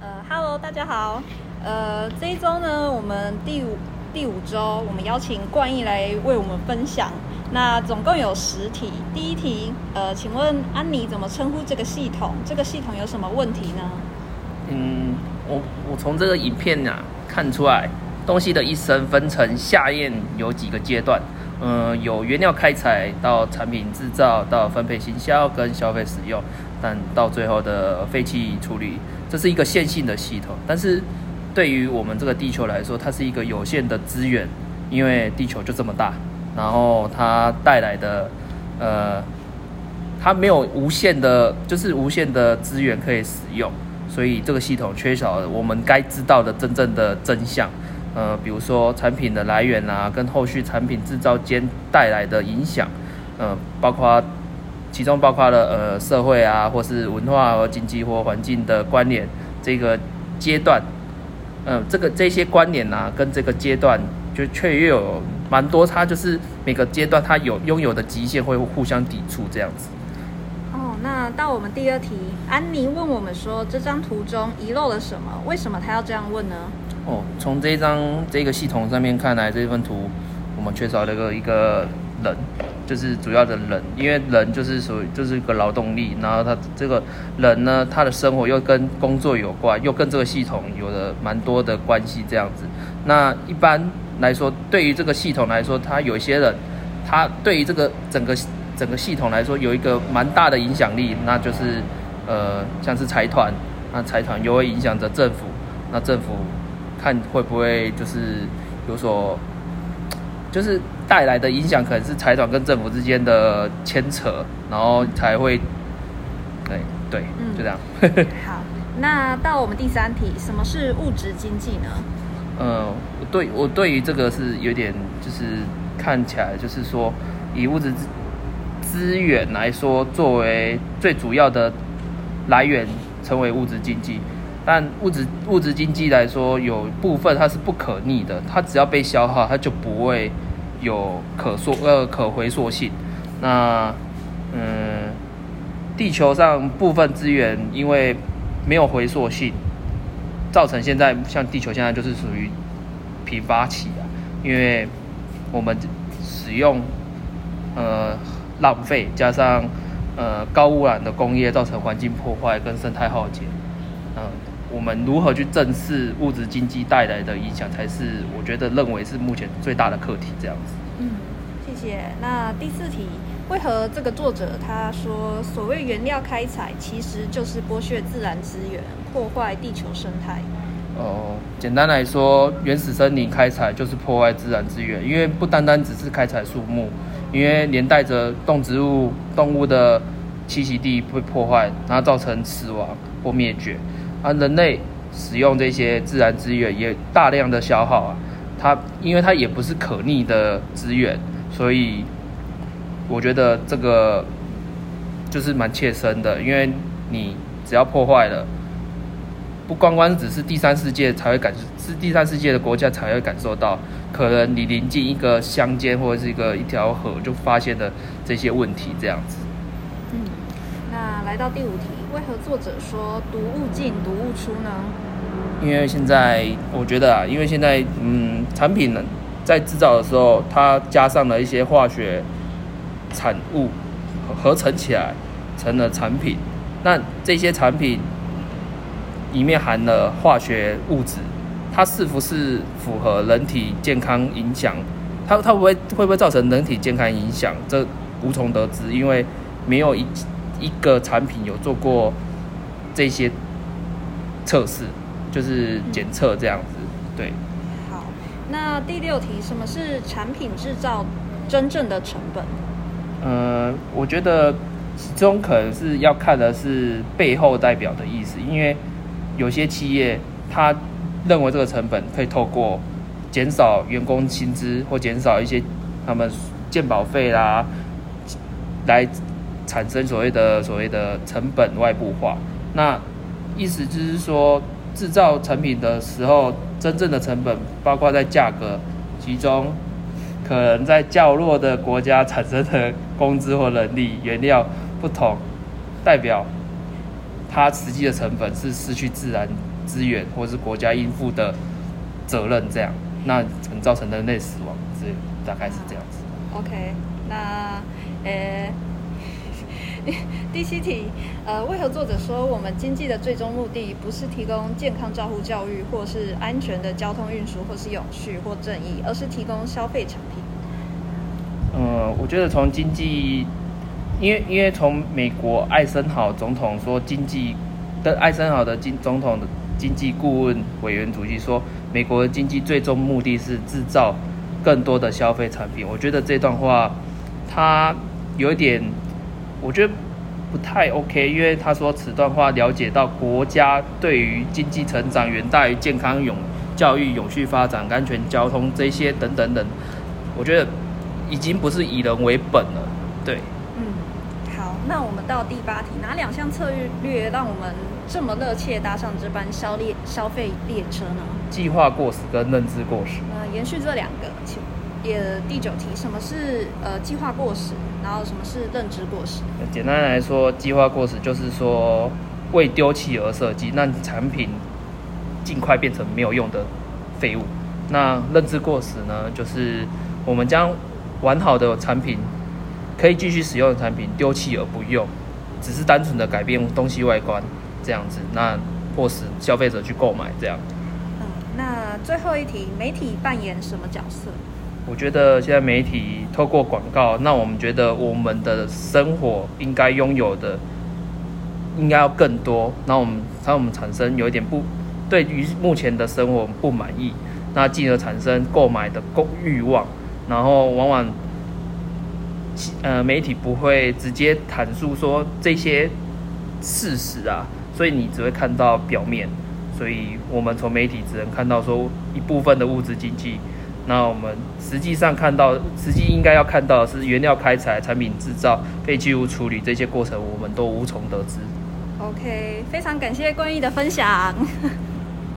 呃，Hello，大家好。呃，这一周呢，我们第五第五周，我们邀请冠毅来为我们分享。那总共有十题。第一题，呃，请问安妮怎么称呼这个系统？这个系统有什么问题呢？嗯，我我从这个影片啊看出来，东西的一生分成下验有几个阶段。嗯，有原料开采到产品制造到分配行销跟消费使用，但到最后的废弃处理，这是一个线性的系统。但是对于我们这个地球来说，它是一个有限的资源，因为地球就这么大，然后它带来的呃，它没有无限的，就是无限的资源可以使用，所以这个系统缺少我们该知道的真正的真相。呃，比如说产品的来源啊，跟后续产品制造间带来的影响，呃，包括其中包括了呃社会啊，或是文化和经济或环境的关联这个阶段，嗯，这个这些关联啊，跟这个阶段就却又有蛮多，它就是每个阶段它有拥有的极限会互相抵触这样子。哦，那到我们第二题，安妮问我们说，这张图中遗漏了什么？为什么她要这样问呢？哦，从这张这个系统上面看来，这份图我们缺少了个一个人，就是主要的人，因为人就是属于就是一个劳动力，然后他这个人呢，他的生活又跟工作有关，又跟这个系统有了蛮多的关系，这样子。那一般来说，对于这个系统来说，他有些人，他对于这个整个整个系统来说有一个蛮大的影响力，那就是呃，像是财团，那财团又会影响着政府，那政府。看会不会就是有所，就是带来的影响，可能是财团跟政府之间的牵扯，然后才会，对对，就这样。好，那到我们第三题，什么是物质经济呢？嗯，对我对于这个是有点，就是看起来就是说，以物质资源来说，作为最主要的来源，成为物质经济。但物质物质经济来说，有部分它是不可逆的，它只要被消耗，它就不会有可塑呃可回溯性。那嗯，地球上部分资源因为没有回溯性，造成现在像地球现在就是属于贫乏期啊，因为我们使用呃浪费，加上呃高污染的工业，造成环境破坏跟生态浩劫，嗯。我们如何去正视物质经济带来的影响，才是我觉得认为是目前最大的课题。这样子。嗯，谢谢。那第四题，为何这个作者他说，所谓原料开采其实就是剥削自然资源，破坏地球生态？哦，简单来说，原始森林开采就是破坏自然资源，因为不单单只是开采树木，因为连带着动植物、动物的栖息地被破坏，然后造成死亡或灭绝。啊，人类使用这些自然资源也大量的消耗啊，它因为它也不是可逆的资源，所以我觉得这个就是蛮切身的，因为你只要破坏了，不光光只是第三世界才会感受，是第三世界的国家才会感受到，可能你临近一个乡间或者是一个一条河，就发现了这些问题这样子。那来到第五题。为何作者说“毒物进，毒物出”呢？因为现在我觉得啊，因为现在嗯，产品呢在制造的时候，它加上了一些化学产物合成起来成了产品。那这些产品里面含了化学物质，它是不是符合人体健康影响？它它不会会不会造成人体健康影响？这无从得知，因为没有一。一个产品有做过这些测试，就是检测这样子，对。好，那第六题，什么是产品制造真正的成本？呃，我觉得其中可能是要看的是背后代表的意思，因为有些企业他认为这个成本可以透过减少员工薪资或减少一些他们健保费啦来。产生所谓的所谓的成本外部化，那意思就是说，制造成品的时候，真正的成本包括在价格，其中可能在较弱的国家产生的工资或人力、原料不同，代表它实际的成本是失去自然资源或是国家应付的责任这样，那可能造成人类死亡，这大概是这样子。OK，那呃，第七题，呃，为何作者说我们经济的最终目的不是提供健康照护教育，或是安全的交通运输，或是永续或正义，而是提供消费产品？嗯，我觉得从经济，因为因为从美国艾森豪总统说经济的艾森豪的经总统的经济顾问委员主席说，美国的经济最终目的是制造更多的消费产品。我觉得这段话他有点，我觉得不太 OK，因为他说此段话了解到国家对于经济成长远大于健康永教育、永续发展、安全交通这些等等等，我觉得。已经不是以人为本了，对。嗯，好，那我们到第八题，哪两项策略让我们这么热切搭上这班消列消费列车呢？计划过时跟认知过时。呃，延续这两个，请也第九题，什么是呃计划过时？然后什么是认知过时？简单来说，计划过时就是说为丢弃而设计，让产品尽快变成没有用的废物。那认知过时呢，就是我们将完好的产品，可以继续使用的产品丢弃而不用，只是单纯的改变东西外观这样子，那迫使消费者去购买这样。嗯，那最后一题，媒体扮演什么角色？我觉得现在媒体透过广告，那我们觉得我们的生活应该拥有的应该要更多，那我们让我们产生有一点不对于目前的生活不满意，那进而产生购买的购欲望。然后往往，呃，媒体不会直接阐述说这些事实啊，所以你只会看到表面。所以我们从媒体只能看到说一部分的物质经济，那我们实际上看到，实际应该要看到的是原料开采、产品制造、废弃物处理这些过程，我们都无从得知。OK，非常感谢冠毅的分享。